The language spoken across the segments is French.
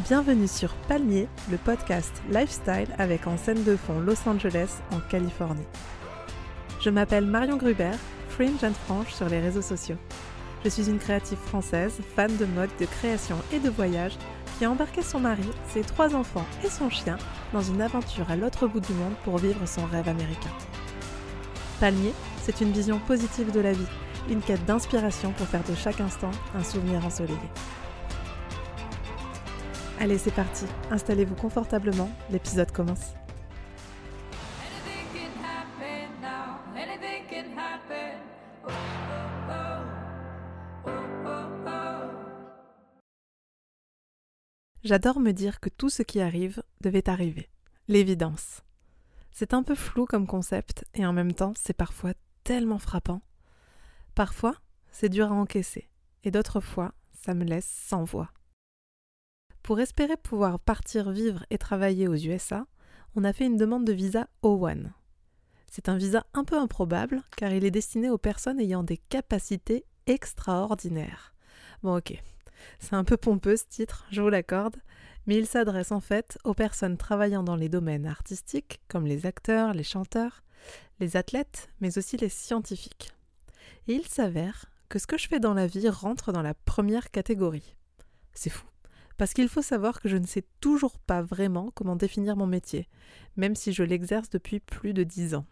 Bienvenue sur Palmier, le podcast lifestyle avec en scène de fond Los Angeles en Californie. Je m'appelle Marion Gruber, fringe and franche sur les réseaux sociaux. Je suis une créative française, fan de mode, de création et de voyage, qui a embarqué son mari, ses trois enfants et son chien dans une aventure à l'autre bout du monde pour vivre son rêve américain. Palmier, c'est une vision positive de la vie, une quête d'inspiration pour faire de chaque instant un souvenir ensoleillé. Allez, c'est parti, installez-vous confortablement, l'épisode commence. J'adore me dire que tout ce qui arrive devait arriver. L'évidence. C'est un peu flou comme concept et en même temps c'est parfois tellement frappant. Parfois c'est dur à encaisser et d'autres fois ça me laisse sans voix. Pour espérer pouvoir partir vivre et travailler aux USA, on a fait une demande de visa O1. C'est un visa un peu improbable car il est destiné aux personnes ayant des capacités extraordinaires. Bon ok, c'est un peu pompeux ce titre, je vous l'accorde, mais il s'adresse en fait aux personnes travaillant dans les domaines artistiques, comme les acteurs, les chanteurs, les athlètes, mais aussi les scientifiques. Et il s'avère que ce que je fais dans la vie rentre dans la première catégorie. C'est fou, parce qu'il faut savoir que je ne sais toujours pas vraiment comment définir mon métier, même si je l'exerce depuis plus de dix ans.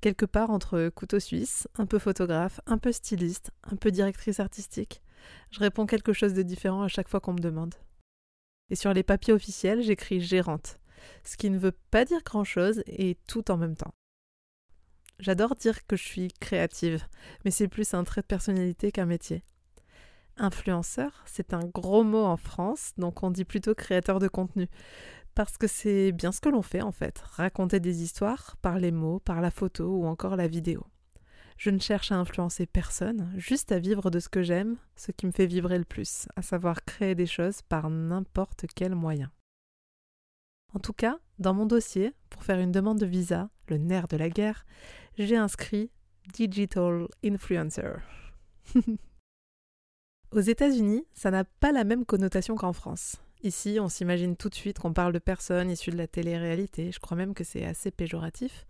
Quelque part entre couteau suisse, un peu photographe, un peu styliste, un peu directrice artistique, je réponds quelque chose de différent à chaque fois qu'on me demande. Et sur les papiers officiels, j'écris gérante, ce qui ne veut pas dire grand-chose et tout en même temps. J'adore dire que je suis créative, mais c'est plus un trait de personnalité qu'un métier. Influenceur, c'est un gros mot en France, donc on dit plutôt créateur de contenu. Parce que c'est bien ce que l'on fait en fait, raconter des histoires par les mots, par la photo ou encore la vidéo. Je ne cherche à influencer personne, juste à vivre de ce que j'aime, ce qui me fait vibrer le plus, à savoir créer des choses par n'importe quel moyen. En tout cas, dans mon dossier, pour faire une demande de visa, le nerf de la guerre, j'ai inscrit Digital Influencer. Aux États-Unis, ça n'a pas la même connotation qu'en France. Ici, on s'imagine tout de suite qu'on parle de personnes issues de la télé-réalité. Je crois même que c'est assez péjoratif.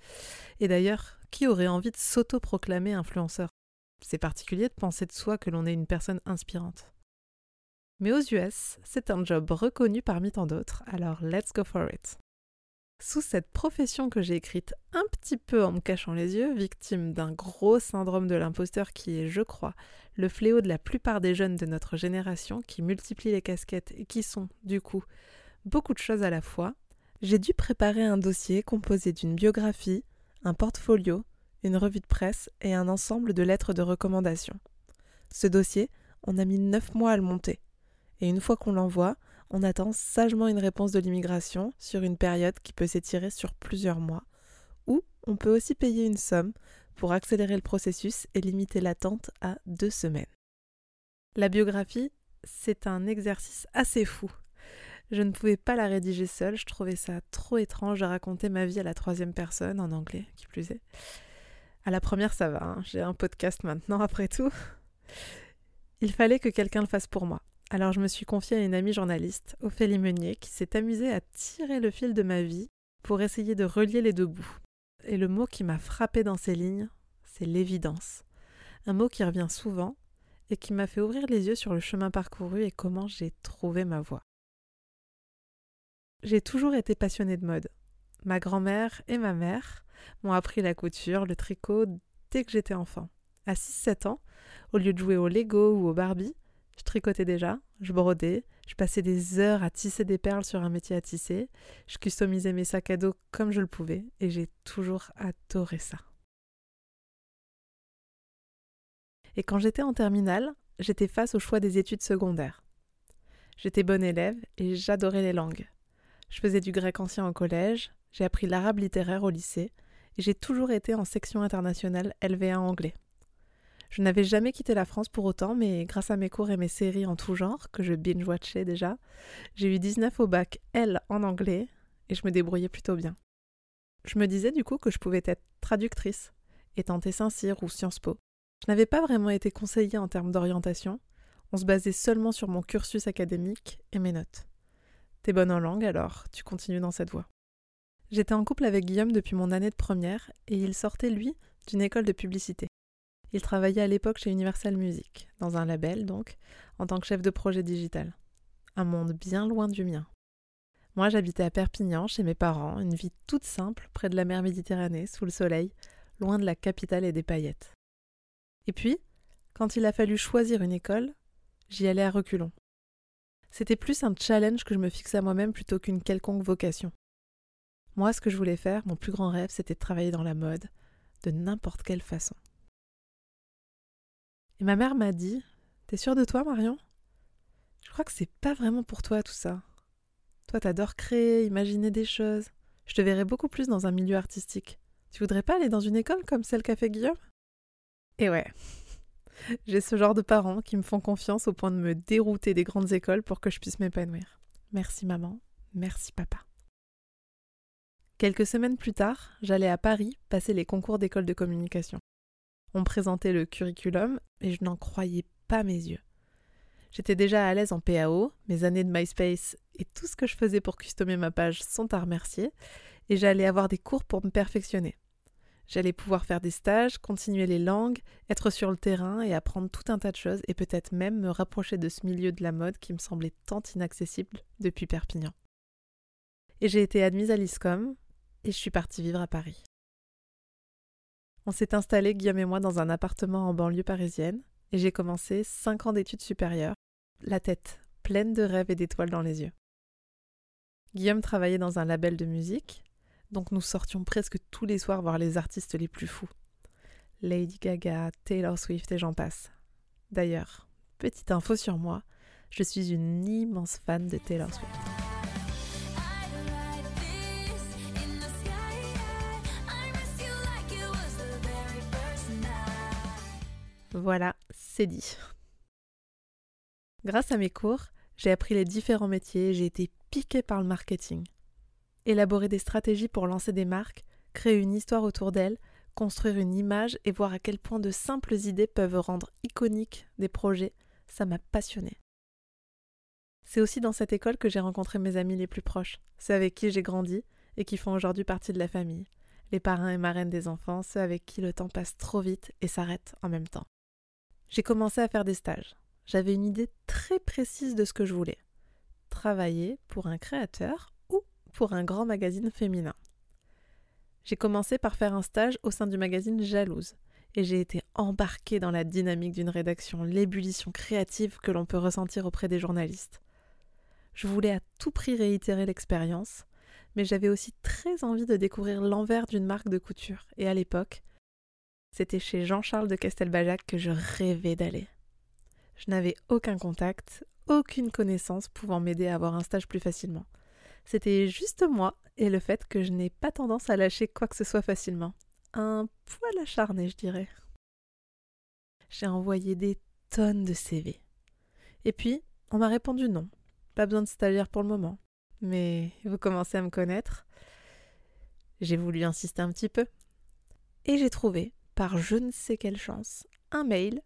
Et d'ailleurs, qui aurait envie de s'auto-proclamer influenceur? C'est particulier de penser de soi que l'on est une personne inspirante. Mais aux US, c'est un job reconnu parmi tant d'autres, alors let's go for it. Sous cette profession que j'ai écrite un petit peu en me cachant les yeux, victime d'un gros syndrome de l'imposteur qui est, je crois, le fléau de la plupart des jeunes de notre génération qui multiplient les casquettes et qui sont, du coup, beaucoup de choses à la fois, j'ai dû préparer un dossier composé d'une biographie, un portfolio, une revue de presse et un ensemble de lettres de recommandation. Ce dossier, on a mis neuf mois à le monter. Et une fois qu'on l'envoie, on attend sagement une réponse de l'immigration sur une période qui peut s'étirer sur plusieurs mois, ou on peut aussi payer une somme pour accélérer le processus et limiter l'attente à deux semaines. La biographie, c'est un exercice assez fou. Je ne pouvais pas la rédiger seule, je trouvais ça trop étrange de raconter ma vie à la troisième personne, en anglais, qui plus est. À la première, ça va, hein. j'ai un podcast maintenant, après tout. Il fallait que quelqu'un le fasse pour moi. Alors je me suis confiée à une amie journaliste, Ophélie Meunier, qui s'est amusée à tirer le fil de ma vie pour essayer de relier les deux bouts. Et le mot qui m'a frappé dans ces lignes, c'est l'évidence. Un mot qui revient souvent et qui m'a fait ouvrir les yeux sur le chemin parcouru et comment j'ai trouvé ma voie. J'ai toujours été passionnée de mode. Ma grand-mère et ma mère m'ont appris la couture, le tricot dès que j'étais enfant. À 6-7 ans, au lieu de jouer au Lego ou au Barbie, je tricotais déjà, je brodais, je passais des heures à tisser des perles sur un métier à tisser, je customisais mes sacs à dos comme je le pouvais et j'ai toujours adoré ça. Et quand j'étais en terminale, j'étais face au choix des études secondaires. J'étais bonne élève et j'adorais les langues. Je faisais du grec ancien au collège, j'ai appris l'arabe littéraire au lycée et j'ai toujours été en section internationale LV1 anglais. Je n'avais jamais quitté la France pour autant, mais grâce à mes cours et mes séries en tout genre, que je binge-watchais déjà, j'ai eu 19 au bac L en anglais et je me débrouillais plutôt bien. Je me disais du coup que je pouvais être traductrice et tenter Saint-Cyr ou Sciences Po. Je n'avais pas vraiment été conseillée en termes d'orientation, On se basait seulement sur mon cursus académique et mes notes. T'es bonne en langue alors, tu continues dans cette voie. J'étais en couple avec Guillaume depuis mon année de première et il sortait, lui, d'une école de publicité. Il travaillait à l'époque chez Universal Music, dans un label donc, en tant que chef de projet digital. Un monde bien loin du mien. Moi, j'habitais à Perpignan chez mes parents, une vie toute simple, près de la mer Méditerranée, sous le soleil, loin de la capitale et des paillettes. Et puis, quand il a fallu choisir une école, j'y allais à reculons. C'était plus un challenge que je me fixais à moi-même plutôt qu'une quelconque vocation. Moi, ce que je voulais faire, mon plus grand rêve, c'était de travailler dans la mode, de n'importe quelle façon. Et ma mère m'a dit T'es sûre de toi, Marion? Je crois que c'est pas vraiment pour toi tout ça. Toi, t'adores créer, imaginer des choses. Je te verrais beaucoup plus dans un milieu artistique. Tu voudrais pas aller dans une école comme celle qu'a fait Guillaume? Et ouais, j'ai ce genre de parents qui me font confiance au point de me dérouter des grandes écoles pour que je puisse m'épanouir. Merci maman, merci papa. Quelques semaines plus tard, j'allais à Paris passer les concours d'école de communication. On présentait le curriculum et je n'en croyais pas mes yeux. J'étais déjà à l'aise en PAO, mes années de MySpace et tout ce que je faisais pour customer ma page sont à remercier, et j'allais avoir des cours pour me perfectionner. J'allais pouvoir faire des stages, continuer les langues, être sur le terrain et apprendre tout un tas de choses et peut-être même me rapprocher de ce milieu de la mode qui me semblait tant inaccessible depuis Perpignan. Et j'ai été admise à l'ISCOM et je suis partie vivre à Paris. On s'est installé, Guillaume et moi, dans un appartement en banlieue parisienne et j'ai commencé cinq ans d'études supérieures, la tête pleine de rêves et d'étoiles dans les yeux. Guillaume travaillait dans un label de musique donc nous sortions presque tous les soirs voir les artistes les plus fous. Lady Gaga, Taylor Swift et j'en passe. D'ailleurs, petite info sur moi, je suis une immense fan de Taylor Swift. Voilà, c'est dit. Grâce à mes cours, j'ai appris les différents métiers, j'ai été piquée par le marketing élaborer des stratégies pour lancer des marques, créer une histoire autour d'elles, construire une image et voir à quel point de simples idées peuvent rendre iconiques des projets, ça m'a passionné. C'est aussi dans cette école que j'ai rencontré mes amis les plus proches, ceux avec qui j'ai grandi et qui font aujourd'hui partie de la famille, les parrains et marraines des enfants, ceux avec qui le temps passe trop vite et s'arrête en même temps. J'ai commencé à faire des stages. J'avais une idée très précise de ce que je voulais. Travailler pour un créateur pour un grand magazine féminin. J'ai commencé par faire un stage au sein du magazine Jalouse, et j'ai été embarquée dans la dynamique d'une rédaction, l'ébullition créative que l'on peut ressentir auprès des journalistes. Je voulais à tout prix réitérer l'expérience, mais j'avais aussi très envie de découvrir l'envers d'une marque de couture, et à l'époque, c'était chez Jean-Charles de Castelbajac que je rêvais d'aller. Je n'avais aucun contact, aucune connaissance pouvant m'aider à avoir un stage plus facilement. C'était juste moi et le fait que je n'ai pas tendance à lâcher quoi que ce soit facilement. Un poil acharné, je dirais. J'ai envoyé des tonnes de CV. Et puis, on m'a répondu non. Pas besoin de stagiaire pour le moment. Mais vous commencez à me connaître. J'ai voulu insister un petit peu. Et j'ai trouvé, par je ne sais quelle chance, un mail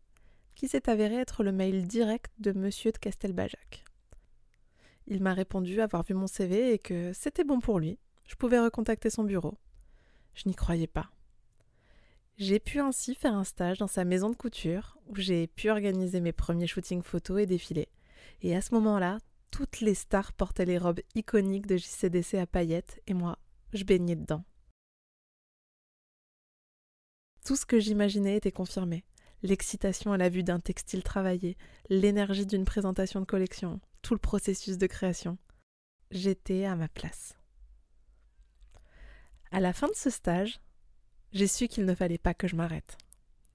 qui s'est avéré être le mail direct de Monsieur de Castelbajac. Il m'a répondu avoir vu mon CV et que c'était bon pour lui. Je pouvais recontacter son bureau. Je n'y croyais pas. J'ai pu ainsi faire un stage dans sa maison de couture où j'ai pu organiser mes premiers shootings photos et défilés. Et à ce moment-là, toutes les stars portaient les robes iconiques de JCDC à paillettes et moi, je baignais dedans. Tout ce que j'imaginais était confirmé. L'excitation à la vue d'un textile travaillé, l'énergie d'une présentation de collection, tout le processus de création. J'étais à ma place. À la fin de ce stage, j'ai su qu'il ne fallait pas que je m'arrête.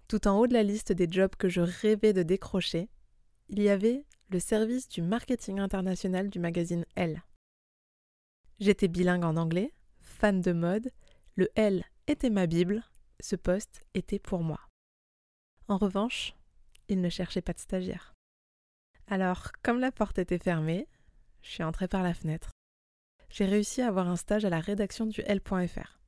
Tout en haut de la liste des jobs que je rêvais de décrocher, il y avait le service du marketing international du magazine Elle. J'étais bilingue en anglais, fan de mode, le L était ma Bible, ce poste était pour moi. En revanche, il ne cherchait pas de stagiaire. Alors, comme la porte était fermée, je suis entrée par la fenêtre. J'ai réussi à avoir un stage à la rédaction du L.fr.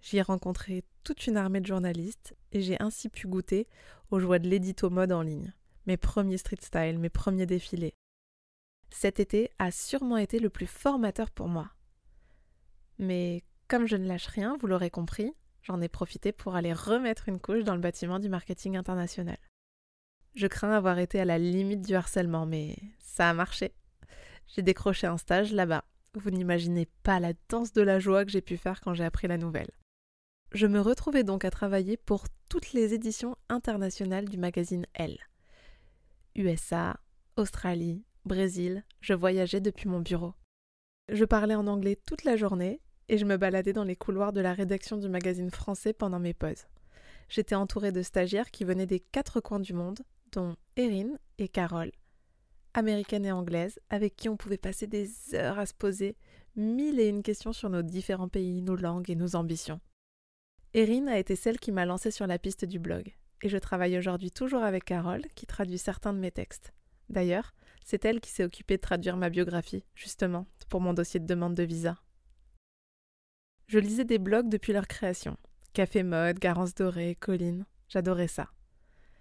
J'y ai rencontré toute une armée de journalistes et j'ai ainsi pu goûter aux joies de l'édito mode en ligne. mes premiers street style, mes premiers défilés. Cet été a sûrement été le plus formateur pour moi. Mais comme je ne lâche rien, vous l'aurez compris, j'en ai profité pour aller remettre une couche dans le bâtiment du marketing international. Je crains avoir été à la limite du harcèlement, mais ça a marché. J'ai décroché un stage là-bas. Vous n'imaginez pas la danse de la joie que j'ai pu faire quand j'ai appris la nouvelle. Je me retrouvais donc à travailler pour toutes les éditions internationales du magazine Elle. USA, Australie, Brésil, je voyageais depuis mon bureau. Je parlais en anglais toute la journée et je me baladais dans les couloirs de la rédaction du magazine français pendant mes pauses. J'étais entourée de stagiaires qui venaient des quatre coins du monde, dont Erin et Carole, américaines et anglaises, avec qui on pouvait passer des heures à se poser mille et une questions sur nos différents pays, nos langues et nos ambitions. Erin a été celle qui m'a lancée sur la piste du blog, et je travaille aujourd'hui toujours avec Carole, qui traduit certains de mes textes. D'ailleurs, c'est elle qui s'est occupée de traduire ma biographie, justement, pour mon dossier de demande de visa. Je lisais des blogs depuis leur création. Café Mode, Garance Dorée, Colline. J'adorais ça.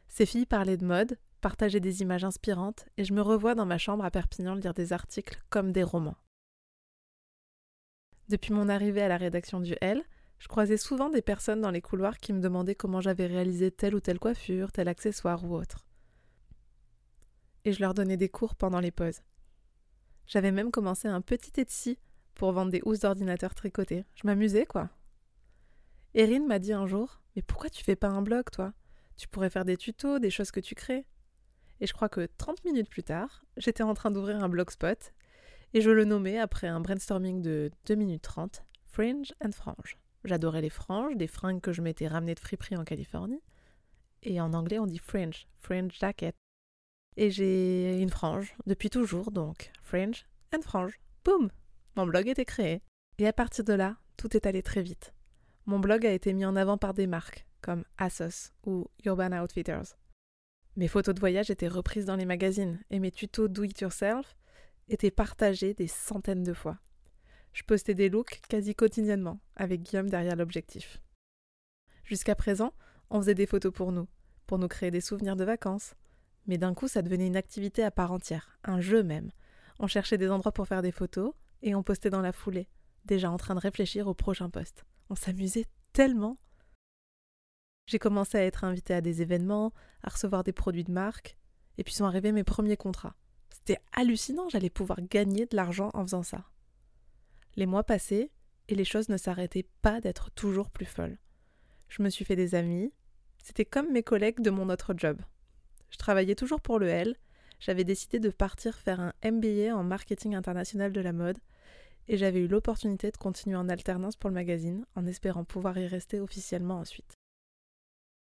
Ces filles parlaient de mode, partageaient des images inspirantes, et je me revois dans ma chambre à Perpignan lire des articles comme des romans. Depuis mon arrivée à la rédaction du L, je croisais souvent des personnes dans les couloirs qui me demandaient comment j'avais réalisé telle ou telle coiffure, tel accessoire ou autre. Et je leur donnais des cours pendant les pauses. J'avais même commencé un petit Etsy pour vendre des housses d'ordinateur tricotées. Je m'amusais, quoi. Erin m'a dit un jour Mais pourquoi tu fais pas un blog, toi? Tu pourrais faire des tutos, des choses que tu crées. Et je crois que 30 minutes plus tard, j'étais en train d'ouvrir un blogspot et je le nommais, après un brainstorming de 2 minutes 30, Fringe and Frange. J'adorais les franges, des fringues que je m'étais ramenées de friperie en Californie. Et en anglais, on dit fringe, fringe jacket. Et j'ai une frange depuis toujours, donc fringe and frange. Boum mon blog était créé. Et à partir de là, tout est allé très vite. Mon blog a été mis en avant par des marques comme Asos ou Urban Outfitters. Mes photos de voyage étaient reprises dans les magazines et mes tutos do it yourself étaient partagés des centaines de fois. Je postais des looks quasi quotidiennement avec Guillaume derrière l'objectif. Jusqu'à présent, on faisait des photos pour nous, pour nous créer des souvenirs de vacances. Mais d'un coup, ça devenait une activité à part entière, un jeu même. On cherchait des endroits pour faire des photos, et on postait dans la foulée, déjà en train de réfléchir au prochain poste. On s'amusait tellement. J'ai commencé à être invitée à des événements, à recevoir des produits de marque, et puis sont arrivés mes premiers contrats. C'était hallucinant, j'allais pouvoir gagner de l'argent en faisant ça. Les mois passaient, et les choses ne s'arrêtaient pas d'être toujours plus folles. Je me suis fait des amis, c'était comme mes collègues de mon autre job. Je travaillais toujours pour le L, j'avais décidé de partir faire un MBA en marketing international de la mode, et j'avais eu l'opportunité de continuer en alternance pour le magazine, en espérant pouvoir y rester officiellement ensuite.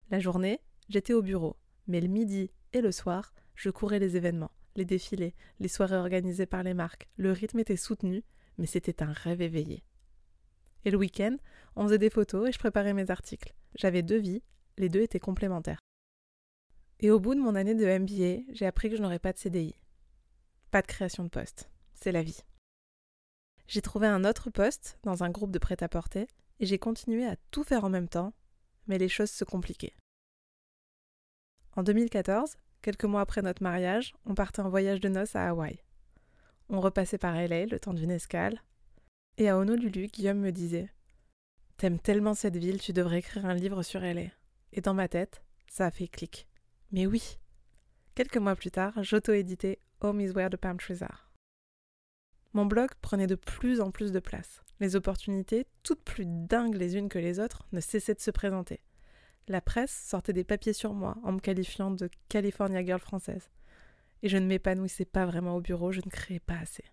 La journée, j'étais au bureau, mais le midi et le soir, je courais les événements, les défilés, les soirées organisées par les marques. Le rythme était soutenu, mais c'était un rêve éveillé. Et le week-end, on faisait des photos et je préparais mes articles. J'avais deux vies, les deux étaient complémentaires. Et au bout de mon année de MBA, j'ai appris que je n'aurais pas de CDI. Pas de création de poste. C'est la vie. J'ai trouvé un autre poste dans un groupe de prêt-à-porter et j'ai continué à tout faire en même temps, mais les choses se compliquaient. En 2014, quelques mois après notre mariage, on partait en voyage de noces à Hawaï. On repassait par LA le temps d'une escale, et à Honolulu, Guillaume me disait T'aimes tellement cette ville, tu devrais écrire un livre sur LA. Et dans ma tête, ça a fait clic. Mais oui Quelques mois plus tard, j'auto-éditais Home is where the palm trees are. Mon blog prenait de plus en plus de place. Les opportunités, toutes plus dingues les unes que les autres, ne cessaient de se présenter. La presse sortait des papiers sur moi en me qualifiant de California Girl française. Et je ne m'épanouissais pas vraiment au bureau, je ne créais pas assez.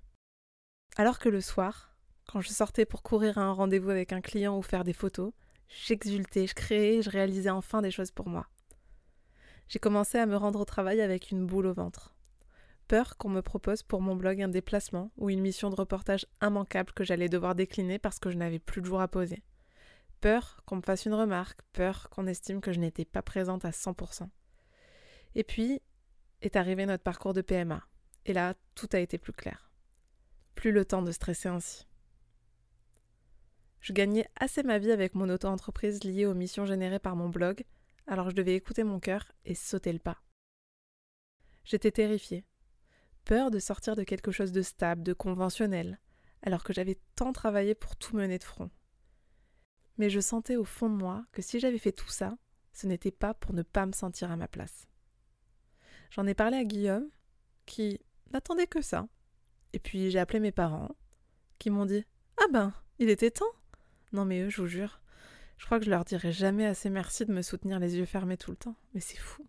Alors que le soir, quand je sortais pour courir à un rendez-vous avec un client ou faire des photos, j'exultais, je créais, je réalisais enfin des choses pour moi. J'ai commencé à me rendre au travail avec une boule au ventre peur qu'on me propose pour mon blog un déplacement ou une mission de reportage immanquable que j'allais devoir décliner parce que je n'avais plus de jour à poser. Peur qu'on me fasse une remarque, peur qu'on estime que je n'étais pas présente à 100%. Et puis est arrivé notre parcours de PMA. Et là, tout a été plus clair. Plus le temps de stresser ainsi. Je gagnais assez ma vie avec mon auto-entreprise liée aux missions générées par mon blog, alors je devais écouter mon cœur et sauter le pas. J'étais terrifiée. Peur de sortir de quelque chose de stable, de conventionnel, alors que j'avais tant travaillé pour tout mener de front. Mais je sentais au fond de moi que si j'avais fait tout ça, ce n'était pas pour ne pas me sentir à ma place. J'en ai parlé à Guillaume, qui n'attendait que ça. Et puis j'ai appelé mes parents, qui m'ont dit Ah ben, il était temps Non mais eux, je vous jure, je crois que je leur dirai jamais assez merci de me soutenir les yeux fermés tout le temps. Mais c'est fou.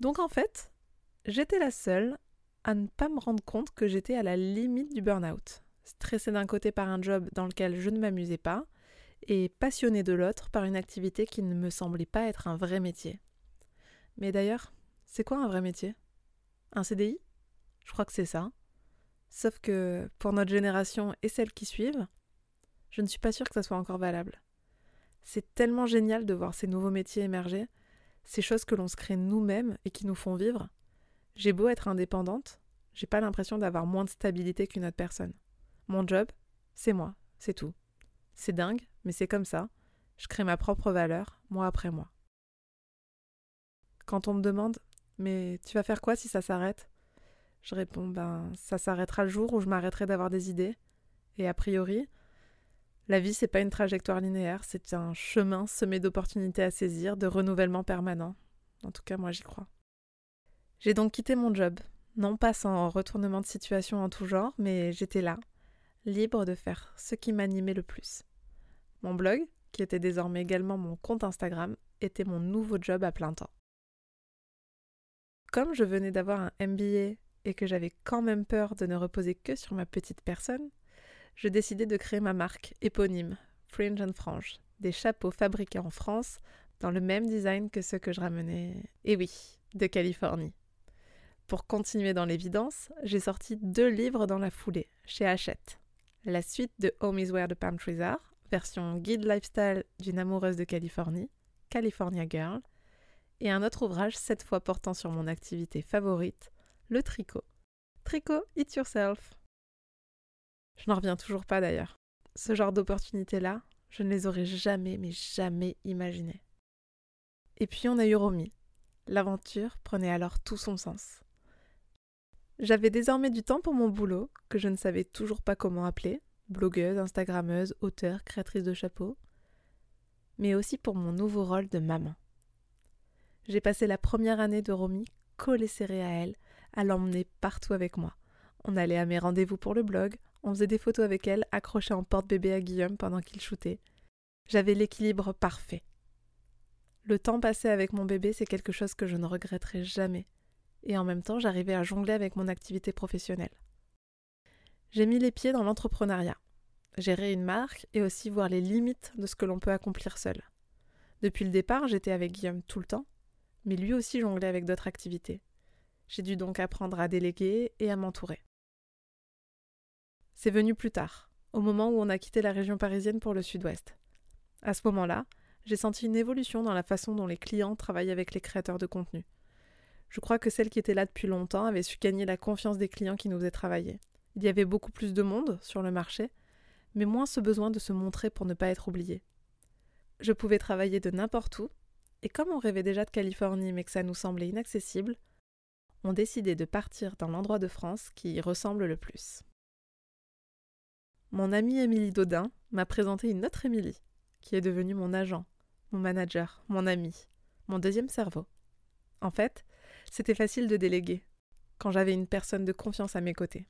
Donc en fait, j'étais la seule à ne pas me rendre compte que j'étais à la limite du burn-out. Stressée d'un côté par un job dans lequel je ne m'amusais pas, et passionnée de l'autre par une activité qui ne me semblait pas être un vrai métier. Mais d'ailleurs, c'est quoi un vrai métier? Un CDI Je crois que c'est ça. Sauf que pour notre génération et celles qui suivent, je ne suis pas sûre que ça soit encore valable. C'est tellement génial de voir ces nouveaux métiers émerger, ces choses que l'on se crée nous-mêmes et qui nous font vivre. J'ai beau être indépendante, j'ai pas l'impression d'avoir moins de stabilité qu'une autre personne. Mon job, c'est moi, c'est tout. C'est dingue, mais c'est comme ça. Je crée ma propre valeur, mois après mois. Quand on me demande Mais tu vas faire quoi si ça s'arrête? Je réponds Ben, ça s'arrêtera le jour où je m'arrêterai d'avoir des idées. Et a priori, la vie, c'est pas une trajectoire linéaire, c'est un chemin semé d'opportunités à saisir, de renouvellement permanent. En tout cas, moi, j'y crois. J'ai donc quitté mon job, non pas sans retournement de situation en tout genre, mais j'étais là, libre de faire ce qui m'animait le plus. Mon blog, qui était désormais également mon compte Instagram, était mon nouveau job à plein temps. Comme je venais d'avoir un MBA et que j'avais quand même peur de ne reposer que sur ma petite personne, je décidai de créer ma marque éponyme, Fringe and Frange, des chapeaux fabriqués en France dans le même design que ceux que je ramenais, et oui, de Californie. Pour continuer dans l'évidence, j'ai sorti deux livres dans la foulée, chez Hachette. La suite de Home is Where the Palm Trees Are, version guide lifestyle d'une amoureuse de Californie, California Girl, et un autre ouvrage cette fois portant sur mon activité favorite, le tricot. Tricot It Yourself. Je n'en reviens toujours pas d'ailleurs. Ce genre d'opportunités-là, je ne les aurais jamais, mais jamais imaginées. Et puis on a eu Romy. L'aventure prenait alors tout son sens. J'avais désormais du temps pour mon boulot, que je ne savais toujours pas comment appeler, blogueuse, instagrammeuse, auteure, créatrice de chapeaux, mais aussi pour mon nouveau rôle de maman. J'ai passé la première année de Romy collée serrée à elle, à l'emmener partout avec moi. On allait à mes rendez-vous pour le blog, on faisait des photos avec elle accrochées en porte-bébé à Guillaume pendant qu'il shootait. J'avais l'équilibre parfait. Le temps passé avec mon bébé, c'est quelque chose que je ne regretterai jamais. Et en même temps, j'arrivais à jongler avec mon activité professionnelle. J'ai mis les pieds dans l'entrepreneuriat, gérer une marque et aussi voir les limites de ce que l'on peut accomplir seul. Depuis le départ, j'étais avec Guillaume tout le temps, mais lui aussi jonglait avec d'autres activités. J'ai dû donc apprendre à déléguer et à m'entourer. C'est venu plus tard, au moment où on a quitté la région parisienne pour le sud-ouest. À ce moment-là, j'ai senti une évolution dans la façon dont les clients travaillent avec les créateurs de contenu. Je crois que celle qui était là depuis longtemps avait su gagner la confiance des clients qui nous faisaient travailler. Il y avait beaucoup plus de monde sur le marché, mais moins ce besoin de se montrer pour ne pas être oublié. Je pouvais travailler de n'importe où, et comme on rêvait déjà de Californie mais que ça nous semblait inaccessible, on décidait de partir dans l'endroit de France qui y ressemble le plus. Mon amie Émilie Dodin m'a présenté une autre Émilie, qui est devenue mon agent, mon manager, mon ami, mon deuxième cerveau. En fait, c'était facile de déléguer, quand j'avais une personne de confiance à mes côtés.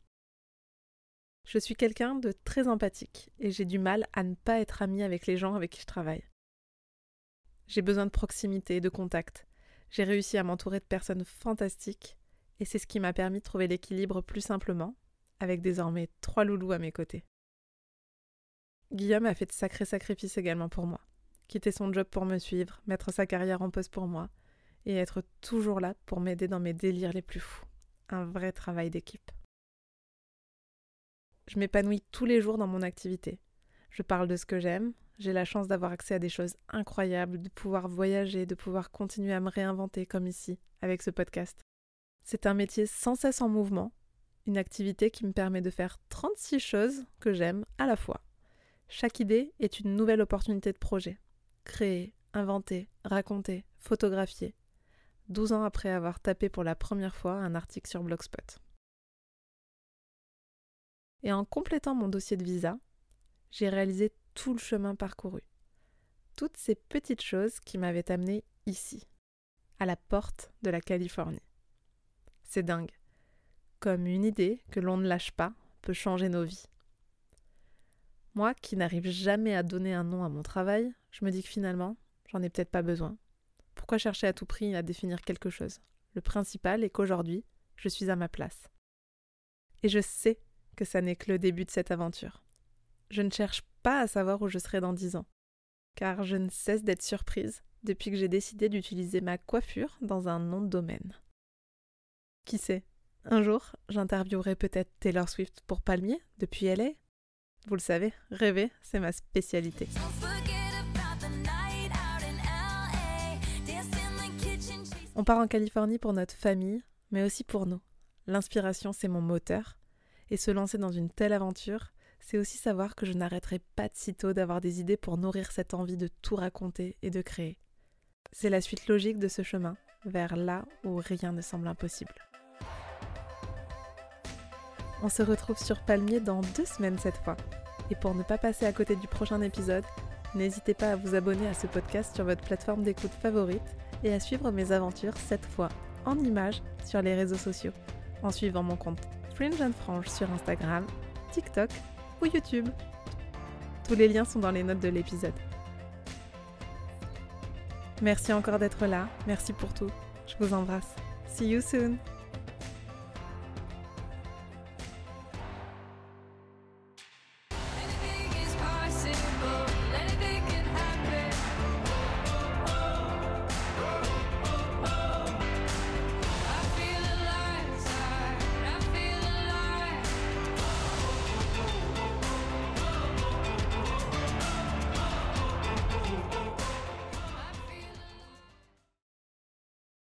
Je suis quelqu'un de très empathique et j'ai du mal à ne pas être amie avec les gens avec qui je travaille. J'ai besoin de proximité de contact. J'ai réussi à m'entourer de personnes fantastiques et c'est ce qui m'a permis de trouver l'équilibre plus simplement, avec désormais trois loulous à mes côtés. Guillaume a fait de sacrés sacrifices également pour moi. Quitter son job pour me suivre, mettre sa carrière en pause pour moi, et être toujours là pour m'aider dans mes délires les plus fous. Un vrai travail d'équipe. Je m'épanouis tous les jours dans mon activité. Je parle de ce que j'aime, j'ai la chance d'avoir accès à des choses incroyables, de pouvoir voyager, de pouvoir continuer à me réinventer comme ici, avec ce podcast. C'est un métier sans cesse en mouvement, une activité qui me permet de faire 36 choses que j'aime à la fois. Chaque idée est une nouvelle opportunité de projet. Créer, inventer, raconter, photographier. 12 ans après avoir tapé pour la première fois un article sur Blogspot. Et en complétant mon dossier de visa, j'ai réalisé tout le chemin parcouru. Toutes ces petites choses qui m'avaient amené ici, à la porte de la Californie. C'est dingue. Comme une idée que l'on ne lâche pas peut changer nos vies. Moi qui n'arrive jamais à donner un nom à mon travail, je me dis que finalement, j'en ai peut-être pas besoin. Pourquoi chercher à tout prix à définir quelque chose? Le principal est qu'aujourd'hui, je suis à ma place. Et je sais que ça n'est que le début de cette aventure. Je ne cherche pas à savoir où je serai dans dix ans, car je ne cesse d'être surprise depuis que j'ai décidé d'utiliser ma coiffure dans un nom de domaine. Qui sait, un jour, j'interviewerai peut-être Taylor Swift pour Palmier depuis LA vous le savez, rêver, c'est ma spécialité. On part en Californie pour notre famille, mais aussi pour nous. L'inspiration, c'est mon moteur. Et se lancer dans une telle aventure, c'est aussi savoir que je n'arrêterai pas de sitôt d'avoir des idées pour nourrir cette envie de tout raconter et de créer. C'est la suite logique de ce chemin, vers là où rien ne semble impossible. On se retrouve sur Palmier dans deux semaines cette fois. Et pour ne pas passer à côté du prochain épisode, n'hésitez pas à vous abonner à ce podcast sur votre plateforme d'écoute favorite et à suivre mes aventures cette fois en images sur les réseaux sociaux, en suivant mon compte Fringe and Frange sur Instagram, TikTok ou YouTube. Tous les liens sont dans les notes de l'épisode. Merci encore d'être là, merci pour tout. Je vous embrasse. See you soon